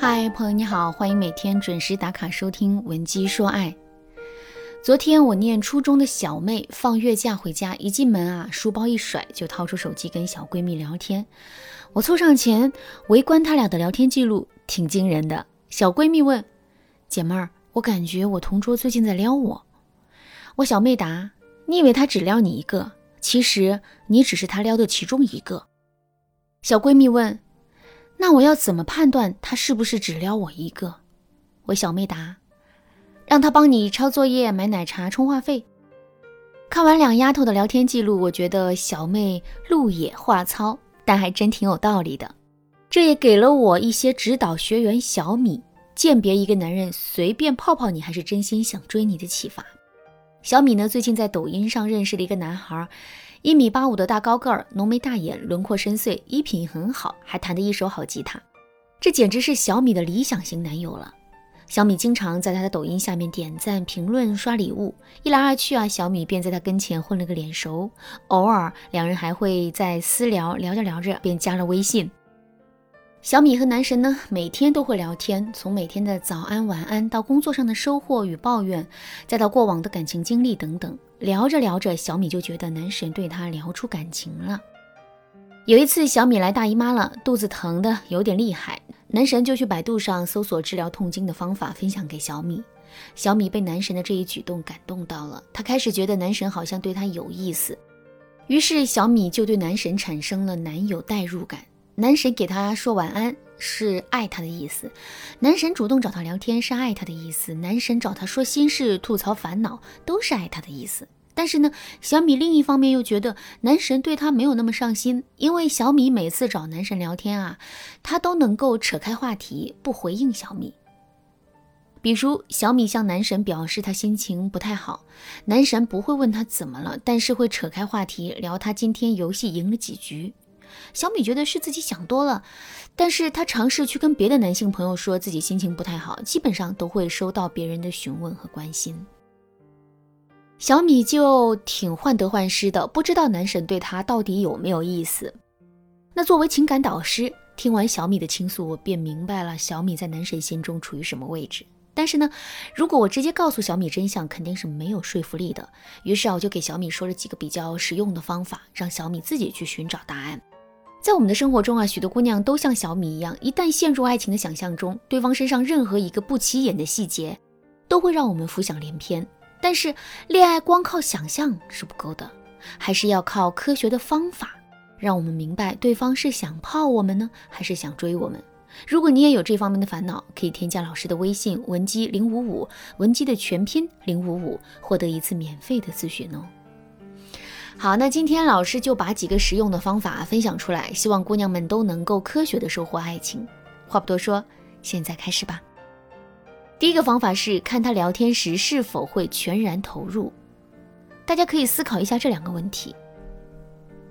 嗨，朋友你好，欢迎每天准时打卡收听《文姬说爱》。昨天我念初中的小妹放月假回家，一进门啊，书包一甩就掏出手机跟小闺蜜聊天。我凑上前围观她俩的聊天记录，挺惊人的。小闺蜜问：“姐妹儿，我感觉我同桌最近在撩我。”我小妹答：“你以为他只撩你一个？其实你只是他撩的其中一个。”小闺蜜问。那我要怎么判断他是不是只撩我一个？我小妹答：让他帮你抄作业、买奶茶、充话费。看完两丫头的聊天记录，我觉得小妹路野话糙，但还真挺有道理的。这也给了我一些指导学员小米鉴别一个男人随便泡泡你还是真心想追你的启发。小米呢，最近在抖音上认识了一个男孩。一米八五的大高个儿，浓眉大眼，轮廓深邃，衣品很好，还弹得一手好吉他。这简直是小米的理想型男友了。小米经常在他的抖音下面点赞、评论、刷礼物，一来二去啊，小米便在他跟前混了个脸熟。偶尔两人还会在私聊，聊着聊着便加了微信。小米和男神呢，每天都会聊天，从每天的早安、晚安，到工作上的收获与抱怨，再到过往的感情经历等等。聊着聊着，小米就觉得男神对她聊出感情了。有一次，小米来大姨妈了，肚子疼的有点厉害，男神就去百度上搜索治疗痛经的方法，分享给小米。小米被男神的这一举动感动到了，她开始觉得男神好像对她有意思，于是小米就对男神产生了男友代入感。男神给她说晚安是爱她的意思，男神主动找她聊天是爱她的意思，男神找她说心事、吐槽烦恼都是爱她的意思。但是呢，小米另一方面又觉得男神对她没有那么上心，因为小米每次找男神聊天啊，他都能够扯开话题，不回应小米。比如小米向男神表示他心情不太好，男神不会问他怎么了，但是会扯开话题聊他今天游戏赢了几局。小米觉得是自己想多了，但是她尝试去跟别的男性朋友说自己心情不太好，基本上都会收到别人的询问和关心。小米就挺患得患失的，不知道男神对她到底有没有意思。那作为情感导师，听完小米的倾诉，我便明白了小米在男神心中处于什么位置。但是呢，如果我直接告诉小米真相，肯定是没有说服力的。于是啊，我就给小米说了几个比较实用的方法，让小米自己去寻找答案。在我们的生活中啊，许多姑娘都像小米一样，一旦陷入爱情的想象中，对方身上任何一个不起眼的细节，都会让我们浮想联翩。但是，恋爱光靠想象是不够的，还是要靠科学的方法，让我们明白对方是想泡我们呢，还是想追我们。如果你也有这方面的烦恼，可以添加老师的微信文姬零五五，文姬的全拼零五五，获得一次免费的咨询哦。好，那今天老师就把几个实用的方法分享出来，希望姑娘们都能够科学的收获爱情。话不多说，现在开始吧。第一个方法是看他聊天时是否会全然投入。大家可以思考一下这两个问题。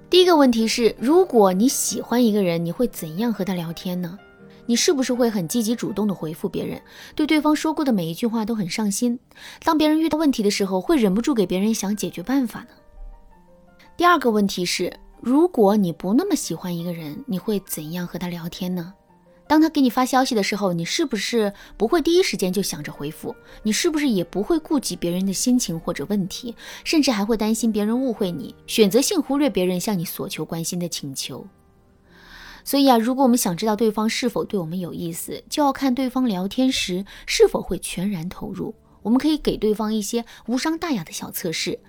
第一个问题是，如果你喜欢一个人，你会怎样和他聊天呢？你是不是会很积极主动的回复别人，对对方说过的每一句话都很上心？当别人遇到问题的时候，会忍不住给别人想解决办法呢？第二个问题是，如果你不那么喜欢一个人，你会怎样和他聊天呢？当他给你发消息的时候，你是不是不会第一时间就想着回复？你是不是也不会顾及别人的心情或者问题，甚至还会担心别人误会你，选择性忽略别人向你索求关心的请求？所以啊，如果我们想知道对方是否对我们有意思，就要看对方聊天时是否会全然投入。我们可以给对方一些无伤大雅的小测试，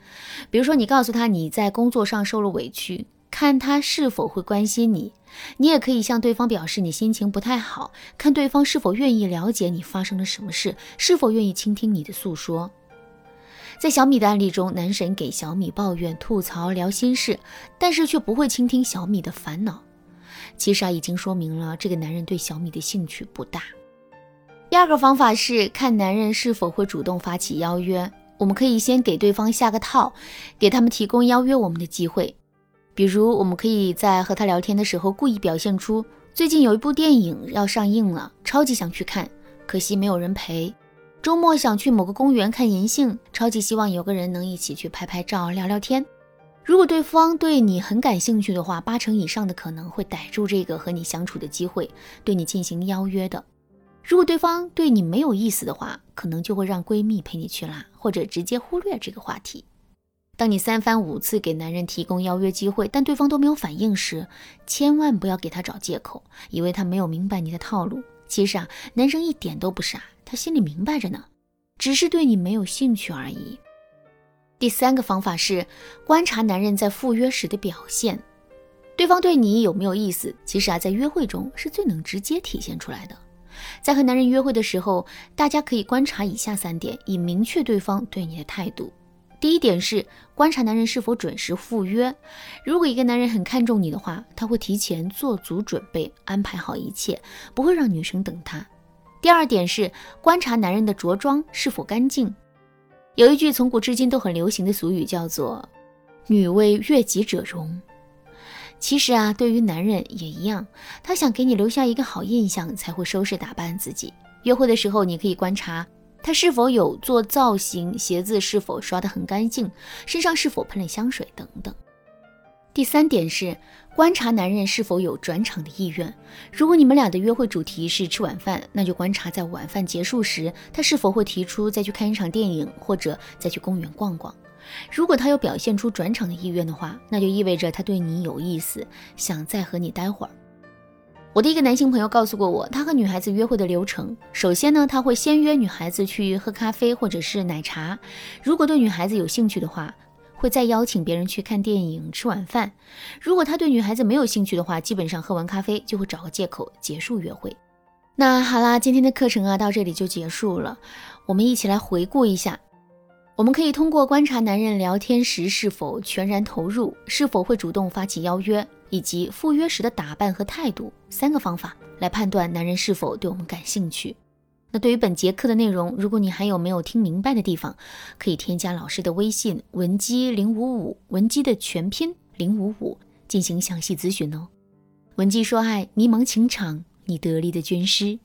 比如说，你告诉他你在工作上受了委屈，看他是否会关心你；你也可以向对方表示你心情不太好，看对方是否愿意了解你发生了什么事，是否愿意倾听你的诉说。在小米的案例中，男神给小米抱怨、吐槽、聊心事，但是却不会倾听小米的烦恼。其实啊，已经说明了这个男人对小米的兴趣不大。第二个方法是看男人是否会主动发起邀约。我们可以先给对方下个套，给他们提供邀约我们的机会。比如，我们可以在和他聊天的时候，故意表现出最近有一部电影要上映了，超级想去看，可惜没有人陪。周末想去某个公园看银杏，超级希望有个人能一起去拍拍照、聊聊天。如果对方对你很感兴趣的话，八成以上的可能会逮住这个和你相处的机会，对你进行邀约的。如果对方对你没有意思的话，可能就会让闺蜜陪你去啦，或者直接忽略这个话题。当你三番五次给男人提供邀约机会，但对方都没有反应时，千万不要给他找借口，以为他没有明白你的套路。其实啊，男生一点都不傻，他心里明白着呢，只是对你没有兴趣而已。第三个方法是观察男人在赴约时的表现，对方对你有没有意思，其实啊，在约会中是最能直接体现出来的。在和男人约会的时候，大家可以观察以下三点，以明确对方对你的态度。第一点是观察男人是否准时赴约。如果一个男人很看重你的话，他会提前做足准备，安排好一切，不会让女生等他。第二点是观察男人的着装是否干净。有一句从古至今都很流行的俗语，叫做“女为悦己者容”。其实啊，对于男人也一样，他想给你留下一个好印象，才会收拾打扮自己。约会的时候，你可以观察。他是否有做造型？鞋子是否刷得很干净？身上是否喷了香水？等等。第三点是观察男人是否有转场的意愿。如果你们俩的约会主题是吃晚饭，那就观察在晚饭结束时，他是否会提出再去看一场电影，或者再去公园逛逛。如果他有表现出转场的意愿的话，那就意味着他对你有意思，想再和你待会儿。我的一个男性朋友告诉过我，他和女孩子约会的流程。首先呢，他会先约女孩子去喝咖啡或者是奶茶，如果对女孩子有兴趣的话，会再邀请别人去看电影、吃晚饭。如果他对女孩子没有兴趣的话，基本上喝完咖啡就会找个借口结束约会。那好啦，今天的课程啊到这里就结束了。我们一起来回顾一下，我们可以通过观察男人聊天时是否全然投入，是否会主动发起邀约。以及赴约时的打扮和态度三个方法来判断男人是否对我们感兴趣。那对于本节课的内容，如果你还有没有听明白的地方，可以添加老师的微信文姬零五五，文姬的全拼零五五进行详细咨询哦。文姬说爱，迷茫情场，你得力的军师。